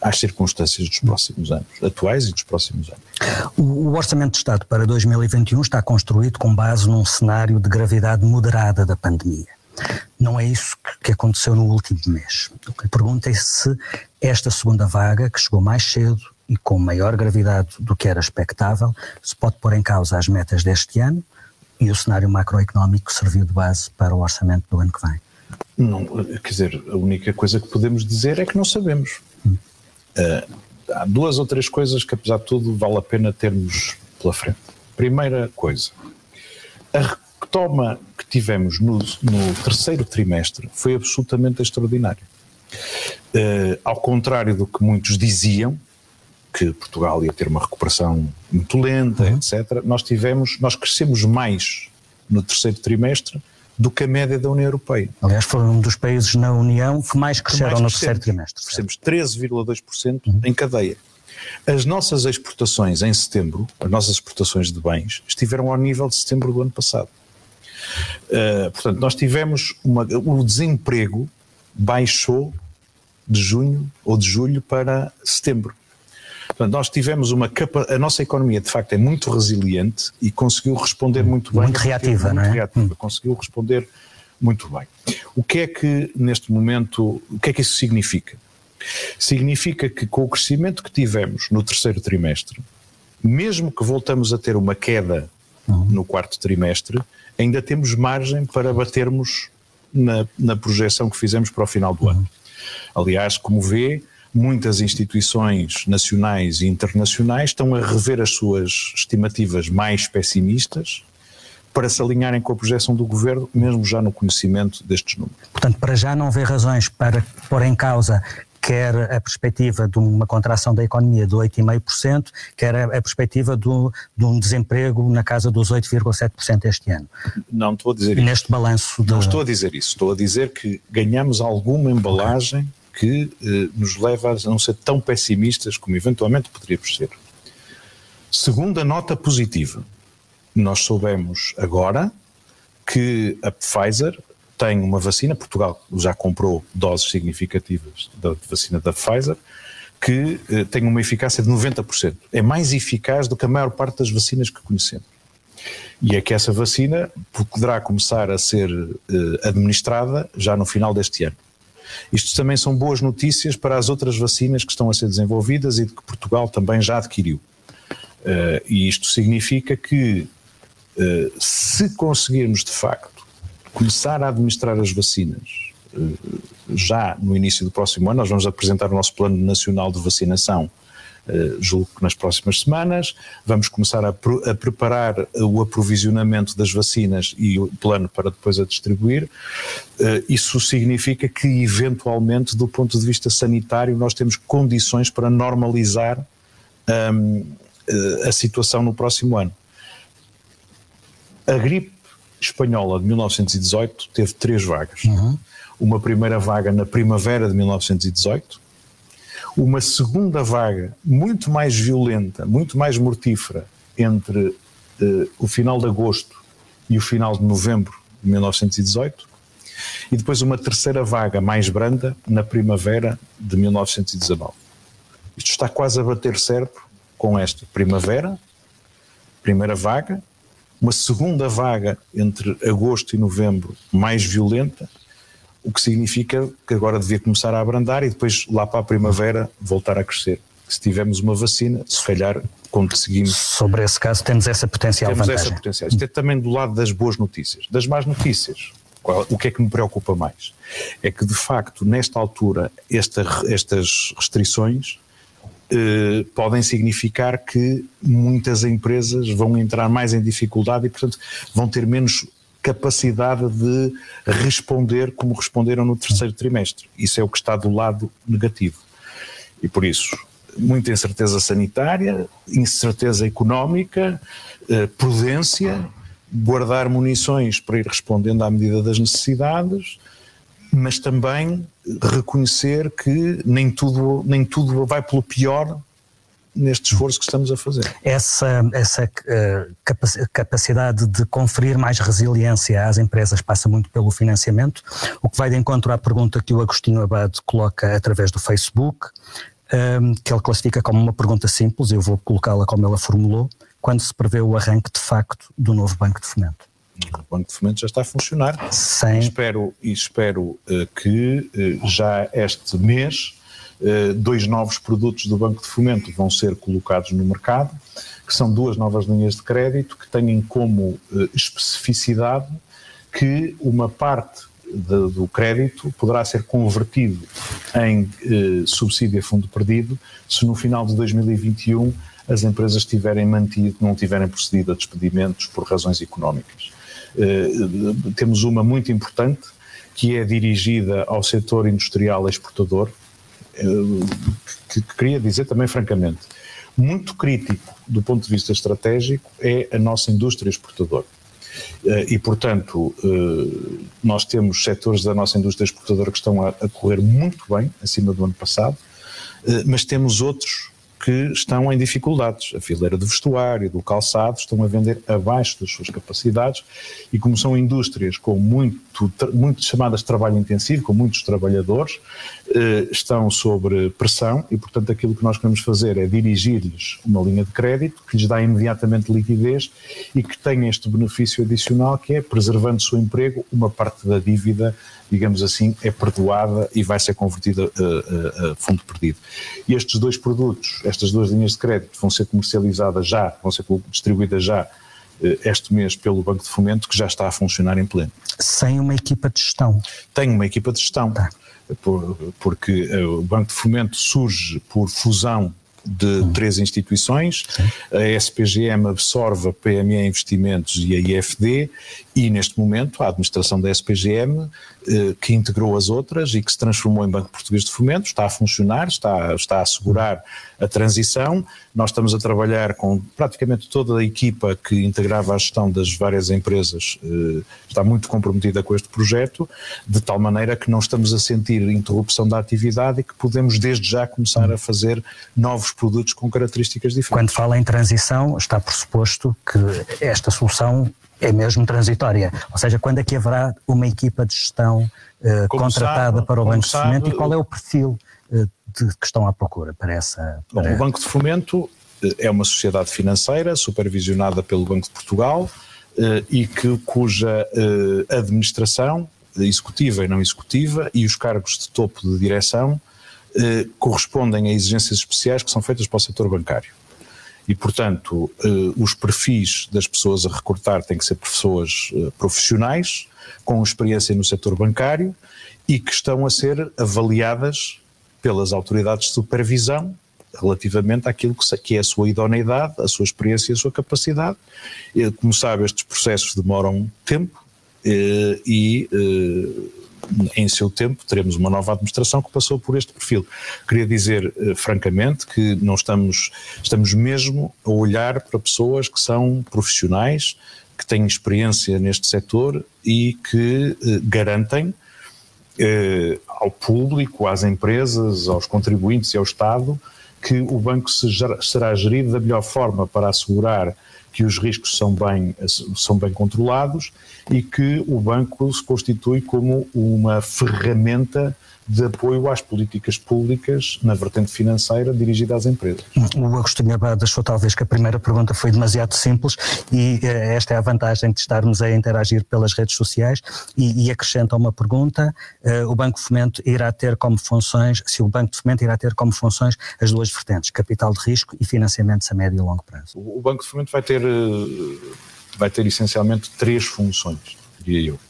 S2: às circunstâncias dos próximos anos, atuais e dos próximos anos.
S1: O Orçamento de Estado para 2021 está construído com base num cenário de gravidade moderada da pandemia. Não é isso que aconteceu no último mês. Pergunto é se esta segunda vaga, que chegou mais cedo e com maior gravidade do que era expectável, se pode pôr em causa as metas deste ano e o cenário macroeconómico serviu de base para o orçamento do ano que vem.
S2: Não, quer dizer, a única coisa que podemos dizer é que não sabemos. Hum. Uh, há duas ou três coisas que, apesar de tudo, vale a pena termos pela frente. Primeira coisa, a retoma que tivemos no, no terceiro trimestre foi absolutamente extraordinária. Uh, ao contrário do que muitos diziam, que Portugal ia ter uma recuperação muito lenta, uhum. etc. Nós tivemos, nós crescemos mais no terceiro trimestre do que a média da União Europeia.
S1: Aliás, foi um dos países na União que mais cresceram mais no terceiro trimestre.
S2: Crescemos 13,2% uhum. em cadeia. As nossas exportações em setembro, as nossas exportações de bens, estiveram ao nível de setembro do ano passado. Uh, portanto, nós tivemos uma, o desemprego baixou de junho ou de julho para setembro. Portanto, nós tivemos uma capa, a nossa economia de facto é muito resiliente e conseguiu responder muito bem.
S1: Muito reativa, muito não é? Reativa,
S2: hum. conseguiu responder muito bem. O que é que neste momento, o que é que isso significa? Significa que com o crescimento que tivemos no terceiro trimestre, mesmo que voltamos a ter uma queda uhum. no quarto trimestre, ainda temos margem para batermos na, na projeção que fizemos para o final do ano. Aliás, como vê, muitas instituições nacionais e internacionais estão a rever as suas estimativas mais pessimistas para se alinharem com a projeção do governo, mesmo já no conhecimento destes números.
S1: Portanto, para já não vê razões para pôr em causa quer a perspectiva de uma contração da economia de 8,5%, quer a, perspectiva do, de um desemprego na casa dos 8,7% este ano.
S2: Não estou a dizer
S1: isso. Neste balanço.
S2: De... Não estou a dizer isso. Estou a dizer que ganhamos alguma embalagem que eh, nos leva a não ser tão pessimistas como eventualmente poderíamos ser. Segunda nota positiva. Nós soubemos agora que a Pfizer tem uma vacina, Portugal já comprou doses significativas da vacina da Pfizer, que eh, tem uma eficácia de 90%. É mais eficaz do que a maior parte das vacinas que conhecemos. E é que essa vacina poderá começar a ser eh, administrada já no final deste ano. Isto também são boas notícias para as outras vacinas que estão a ser desenvolvidas e de que Portugal também já adquiriu. Uh, e isto significa que, uh, se conseguirmos de facto começar a administrar as vacinas eh, já no início do próximo ano. Nós vamos apresentar o nosso Plano Nacional de Vacinação, julgo que nas próximas semanas. Vamos começar a, a preparar o aprovisionamento das vacinas e o plano para depois a distribuir. Eh, isso significa que, eventualmente, do ponto de vista sanitário, nós temos condições para normalizar um, a situação no próximo ano. A gripe espanhola de 1918 teve três vagas. Uhum. Uma primeira vaga na primavera de 1918, uma segunda vaga muito mais violenta, muito mais mortífera, entre uh, o final de agosto e o final de novembro de 1918, e depois uma terceira vaga mais branda na primavera de 1919. Isto está quase a bater certo com esta primavera, primeira vaga, uma segunda vaga entre agosto e novembro mais violenta, o que significa que agora devia começar a abrandar e depois lá para a primavera voltar a crescer. Se tivermos uma vacina, se calhar conseguimos.
S1: Sobre esse caso, temos essa potencial
S2: temos
S1: vantagem.
S2: essa potencial. Isto é também do lado das boas notícias. Das más notícias, qual, o que é que me preocupa mais? É que, de facto, nesta altura, esta, estas restrições eh, podem significar que muitas empresas vão entrar mais em dificuldade e, portanto, vão ter menos capacidade de responder como responderam no terceiro trimestre. Isso é o que está do lado negativo. E por isso, muita incerteza sanitária, incerteza económica, eh, prudência, guardar munições para ir respondendo à medida das necessidades, mas também reconhecer que nem tudo, nem tudo vai pelo pior neste esforço que estamos a fazer.
S1: Essa, essa uh, capacidade de conferir mais resiliência às empresas passa muito pelo financiamento, o que vai de encontro à pergunta que o Agostinho Abad coloca através do Facebook, ehm, que ele classifica como uma pergunta simples, eu vou colocá-la como ela formulou, quando se prevê o arranque de facto do novo Banco de Fomento?
S2: O Banco de Fomento já está a funcionar.
S1: Sim.
S2: Espero, e espero uh, que uh, já este mês dois novos produtos do Banco de Fomento vão ser colocados no mercado, que são duas novas linhas de crédito que têm como especificidade que uma parte de, do crédito poderá ser convertido em subsídio a fundo perdido se no final de 2021 as empresas tiverem mantido, não tiverem procedido a despedimentos por razões económicas. Eh, temos uma muito importante, que é dirigida ao setor industrial exportador, eh, que queria dizer também francamente, muito crítico do ponto de vista estratégico é a nossa indústria exportadora. E, portanto, nós temos setores da nossa indústria exportadora que estão a correr muito bem, acima do ano passado, mas temos outros que estão em dificuldades. A fileira do vestuário, do calçado, estão a vender abaixo das suas capacidades e como são indústrias com muito, muito chamadas de trabalho intensivo, com muitos trabalhadores, eh, estão sobre pressão e, portanto, aquilo que nós queremos fazer é dirigir-lhes uma linha de crédito que lhes dá imediatamente liquidez e que tenha este benefício adicional que é, preservando o seu emprego, uma parte da dívida digamos assim, é perdoada e vai ser convertida a, a, a, fundo perdido. E estes dois produtos, estas duas linhas de crédito, vão ser comercializadas já, vão ser distribuídas já eh, este mês pelo Banco de Fomento, que já está a funcionar em pleno.
S1: Sem uma equipa de gestão?
S2: Tem uma equipa de gestão, tá. porque eh, o Banco de Fomento surge por fusão de hum. três instituições, Sim. a SPGM absorve a PME Investimentos e a IFD e neste momento a administração da SPGM eh, que integrou as outras e que se transformou em Banco Português de Fomento, está a funcionar, está, está a assegurar a transição. Nós estamos a trabalhar com praticamente toda a equipa que integrava a gestão das várias empresas, eh, está muito comprometida com este projeto, de tal maneira que não estamos a sentir interrupção da atividade e que podemos desde já começar a fazer novos produtos com características diferentes.
S1: Quando fala em transição, está pressuposto que esta solução é mesmo transitória. Ou seja, quando é que haverá uma equipa de gestão uh, contratada sabe, para o Banco de Fomento e qual é o perfil uh, de, que estão à procura para essa.
S2: Para... Bom, o Banco de Fomento uh, é uma sociedade financeira supervisionada pelo Banco de Portugal e que, cuja administração executiva e não executiva e os cargos de topo de direção correspondem a exigências especiais que são feitas para o setor bancário e, portanto, eh, os perfis das pessoas a recrutar têm que ser pessoas eh, profissionais, com experiência no setor bancário e que estão a ser avaliadas pelas autoridades de supervisão relativamente àquilo que é a sua idoneidade, a sua experiência e a sua capacidade. Como sabe, estes processos demoram tempo eh, e em seu tempo, teremos uma nova administração que passou por este perfil. Queria dizer, eh, francamente, que não estamos, estamos mesmo a olhar para pessoas que são profissionais, que têm experiência neste setor e que eh, garantem eh, ao público, às empresas, aos contribuintes e ao Estado que o banco se, será gerido da melhor forma para assegurar que os riscos são bem, são bem controlados e que o banco se constitui como uma ferramenta de apoio às políticas públicas na vertente financeira dirigida às empresas.
S1: O Agostinho Abad achou talvez que a primeira pergunta foi demasiado simples e eh, esta é a vantagem de estarmos a interagir pelas redes sociais e, e acrescenta uma pergunta, uh, o Banco de Fomento irá ter como funções, se o Banco de Fomento irá ter como funções as duas vertentes, capital de risco e financiamentos a médio e longo prazo.
S2: O Banco de Fomento vai ter, eh, vai ter essencialmente três funções, diria eu.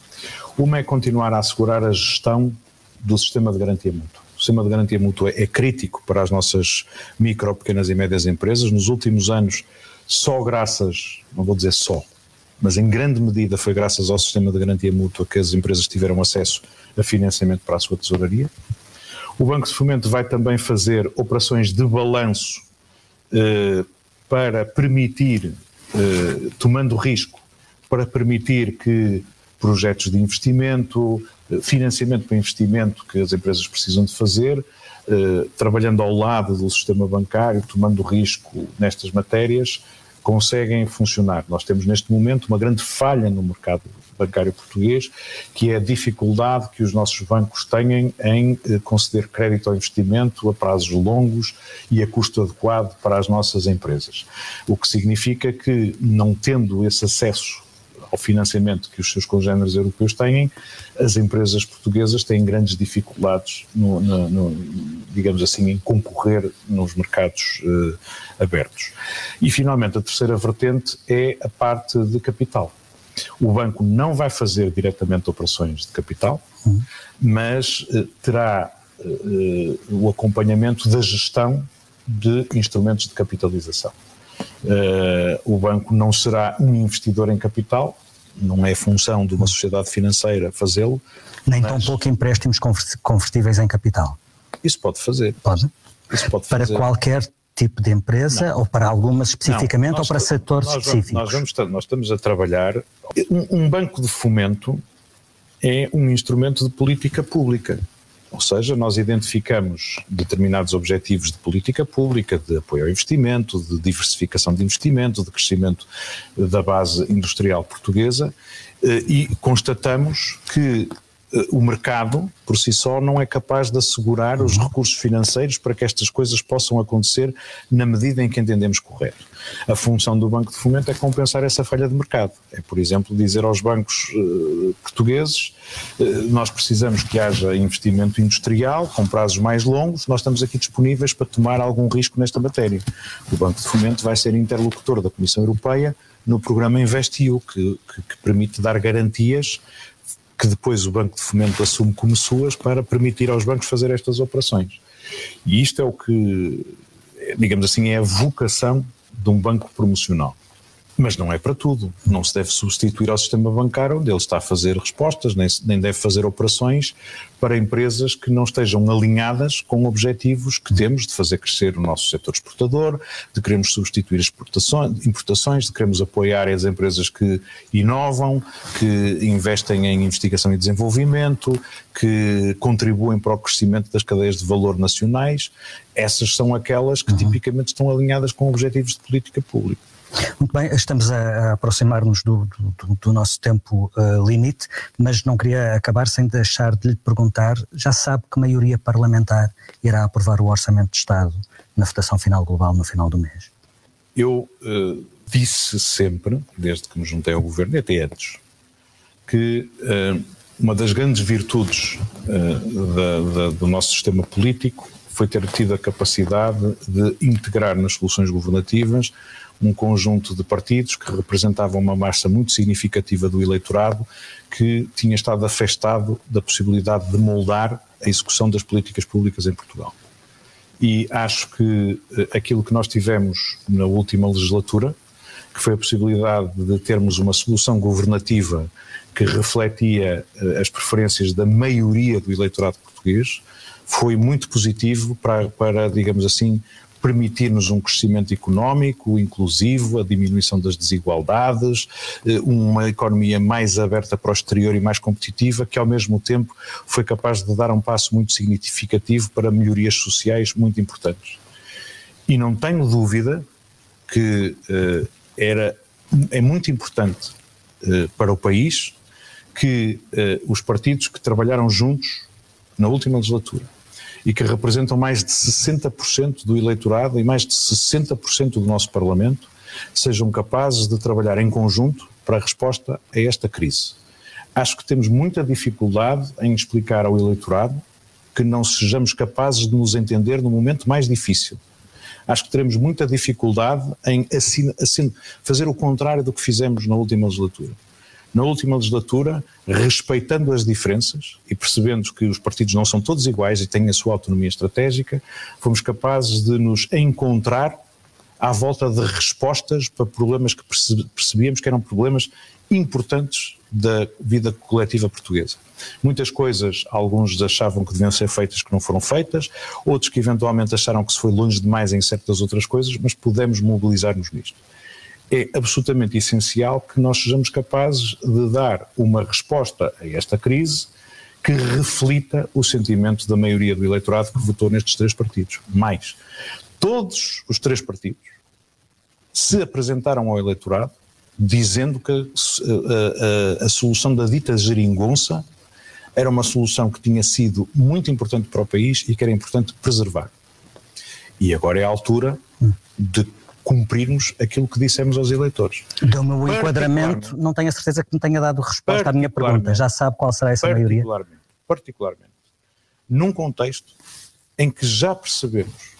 S2: Uma é continuar a assegurar a gestão do sistema de garantia mútua. O sistema de garantia mútua é crítico para as nossas micro, pequenas e médias empresas. Nos últimos anos, só graças, não vou dizer só, mas em grande medida foi graças ao sistema de garantia mútua que as empresas tiveram acesso a financiamento para a sua tesouraria. O Banco de Fomento vai também fazer operações de balanço eh, para permitir, eh, tomando risco, para permitir que projetos de investimento, financiamento para investimento que as empresas precisam de fazer, eh, trabalhando ao lado do sistema bancário, tomando risco nestas matérias, conseguem funcionar. Nós temos neste momento uma grande falha no mercado bancário português, que é a dificuldade que os nossos bancos têm em eh, conceder crédito ao investimento a prazos longos e a custo adequado para as nossas empresas. O que significa que, não tendo esse acesso ao financiamento que os seus congêneres europeus têm, as empresas portuguesas têm grandes dificuldades, no, no, no, digamos assim, em concorrer nos mercados uh, abertos. E, finalmente, a terceira vertente é a parte de capital. O banco não vai fazer diretamente operações de capital, uhum. mas uh, terá uh, o acompanhamento da gestão de instrumentos de capitalização. Uh, o banco não será um investidor em capital, não é função de uma sociedade financeira fazê-lo.
S1: Nem tão pouco empréstimos convertíveis em capital.
S2: Isso pode fazer.
S1: Pode.
S2: Isso pode
S1: Para fazer. qualquer
S3: tipo de empresa não. ou para algumas especificamente não, ou para setores
S2: nós
S3: específicos?
S2: Nós, vamos, nós estamos a trabalhar. Um, um banco de fomento é um instrumento de política pública. Ou seja, nós identificamos determinados objetivos de política pública, de apoio ao investimento, de diversificação de investimento, de crescimento da base industrial portuguesa eh, e constatamos que o mercado, por si só, não é capaz de assegurar os recursos financeiros para que estas coisas possam acontecer na medida em que entendemos correto. A função do Banco de Fomento é compensar essa falha de mercado. É, por exemplo, dizer aos bancos uh, portugueses: uh, nós precisamos que haja investimento industrial com prazos mais longos, nós estamos aqui disponíveis para tomar algum risco nesta matéria. O Banco de Fomento vai ser interlocutor da Comissão Europeia no programa InvestEU, que, que, que permite dar garantias que depois o Banco de Fomento assume como suas para permitir aos bancos fazer estas operações. E isto é o que, digamos assim, é a vocação de um banco promocional. Mas não é para tudo. Não se deve substituir ao sistema bancário, onde ele está a fazer respostas, nem, nem deve fazer operações para empresas que não estejam alinhadas com objetivos que temos de fazer crescer o nosso setor exportador, de queremos substituir exportações, importações, de queremos apoiar as empresas que inovam, que investem em investigação e desenvolvimento, que contribuem para o crescimento das cadeias de valor nacionais. Essas são aquelas que uhum. tipicamente estão alinhadas com objetivos de política pública.
S3: Muito bem, estamos a, aproximar-nos do, do, do, nosso tempo uh, limite, mas não queria acabar sem deixar de lhe perguntar: já sabe que maioria parlamentar irá aprovar o Orçamento de Estado na votação final global no final do mês?
S2: Eu uh, disse sempre, desde que me juntei ao governo, e até antes, que uh, uma das grandes virtudes da, da, do nosso sistema político foi ter tido a capacidade de integrar nas soluções governativas um conjunto de partidos que representavam uma massa muito significativa do eleitorado que tinha estado afastado da possibilidade de moldar a execução das políticas públicas em Portugal. E acho que eh, aquilo que nós tivemos na última legislatura, que foi a possibilidade de termos uma solução governativa que refletia eh, as preferências da maioria do eleitorado português, foi muito positivo para, para digamos assim, permitir-nos um crescimento económico inclusivo, a diminuição das desigualdades, eh, uma economia mais aberta para o exterior e mais competitiva, que ao mesmo tempo foi capaz de dar um passo muito significativo para melhorias sociais muito importantes. E não tenho dúvida que uh, era, é muito importante uh, para o país que os partidos que trabalharam juntos na última legislatura e que representam mais de 60% do eleitorado e mais de 60% do nosso Parlamento, sejam capazes de trabalhar em conjunto para a resposta a esta crise. Acho que temos muita dificuldade em explicar ao eleitorado que não sejamos capazes de nos entender no momento mais difícil. Acho que teremos muita dificuldade em fazer o contrário do que fizemos na última legislatura na última legislatura, respeitando as diferenças e percebendo que os partidos não são todos iguais e têm a sua autonomia estratégica, fomos capazes de nos encontrar à volta de respostas para problemas que percebíamos que eram problemas importantes da vida coletiva portuguesa. Muitas coisas, alguns achavam que deviam ser feitas que não foram feitas, outros que eventualmente acharam que se foi longe demais em certas outras coisas, mas pudemos mobilizar-nos nisto é absolutamente essencial que nós sejamos capazes de dar uma resposta a esta crise que reflita o sentimento da maioria do eleitorado que votou nestes três partidos. Mais, todos os três partidos se apresentaram ao eleitorado dizendo que a, a, a, a solução da dita geringonça era uma solução que tinha sido muito importante para o país e que era importante preservar. E agora é a altura de cumprirmos aquilo que dissemos aos eleitores.
S3: Deu-me o enquadramento, não tenho a certeza que me tenha dado resposta à minha pergunta, já sabe qual será essa maioria?
S2: Particularmente, num contexto em que já percebemos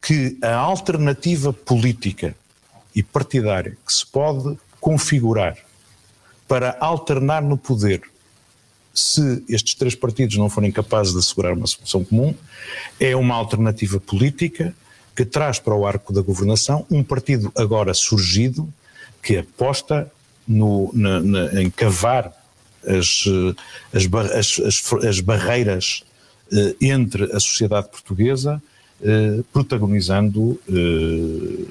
S2: que a alternativa política e partidária que se pode configurar para alternar no poder se estes três partidos não forem capazes de assegurar uma solução comum, é uma alternativa política que traz para o arco da governação um partido agora surgido que aposta no, na, na, em cavar as, as, as, as barreiras eh, entre a sociedade portuguesa eh, protagonizando eh,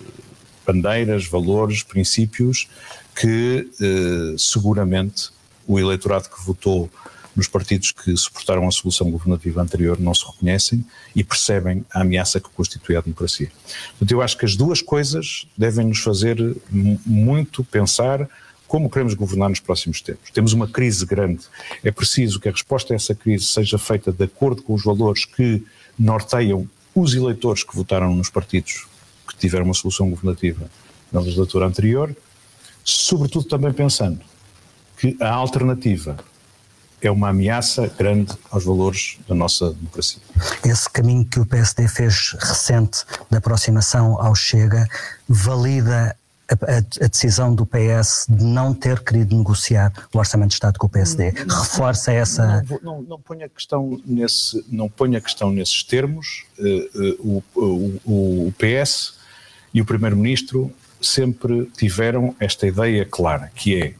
S2: bandeiras, valores, princípios que eh, seguramente o eleitorado que votou nos partidos que suportaram a solução governativa anterior não se reconhecem e percebem a ameaça que constitui a democracia. Portanto, eu acho que as duas coisas devem nos fazer muito pensar como queremos governar nos próximos tempos. Temos uma crise grande. É preciso que a resposta a essa crise seja feita de acordo com os valores que norteiam os eleitores que votaram nos partidos que tiveram uma solução governativa na legislatura anterior, sobretudo também pensando que a alternativa é uma ameaça grande aos valores da nossa democracia.
S3: Esse caminho que o PSD fez recente da aproximação ao Chega valida a, a, decisão do PS de não ter querido negociar o Orçamento de Estado com o PSD? Reforça essa.
S2: Não, não, não ponho a questão, nesse, não ponho a questão nesses termos. Uh, uh, o, o, o PS e o Primeiro-Ministro sempre tiveram esta ideia clara, que é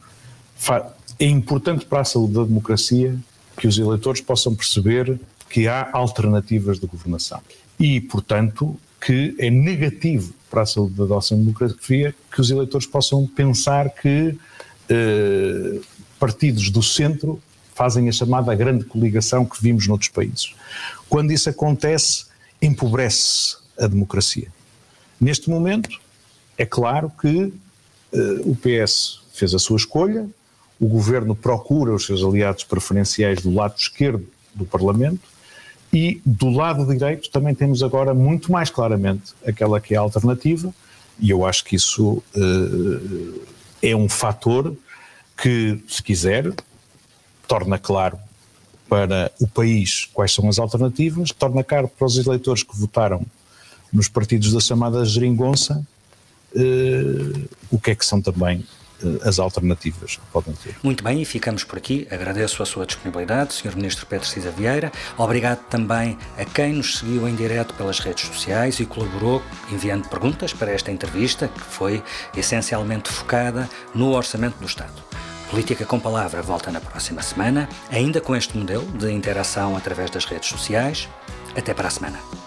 S2: é importante para a saúde da democracia que os eleitores possam perceber que há alternativas de governação. E, portanto, que é negativo para a saúde da nossa democracia que os eleitores possam pensar que eh, partidos do centro fazem a chamada grande coligação que vimos noutros países. Quando isso acontece, empobrece a democracia. Neste momento, é claro que eh, o PS fez a sua escolha, o governo procura os seus aliados preferenciais do lado esquerdo do Parlamento e do lado direito também temos agora muito mais claramente aquela que é a alternativa e eu acho que isso uh, é um fator que, se quiser, torna claro para o país quais são as alternativas, torna claro para os eleitores que votaram nos partidos da chamada geringonça uh, o que é que são também as alternativas que podem ter.
S1: Muito bem, e ficamos por aqui. Agradeço a sua disponibilidade, Sr. Ministro Pedro Cisa Vieira. Obrigado também a quem nos seguiu em direto pelas redes sociais e colaborou enviando perguntas para esta entrevista, que foi essencialmente focada no orçamento do Estado. Política com Palavra volta na próxima semana, ainda com este modelo de interação através das redes sociais. Até para a semana.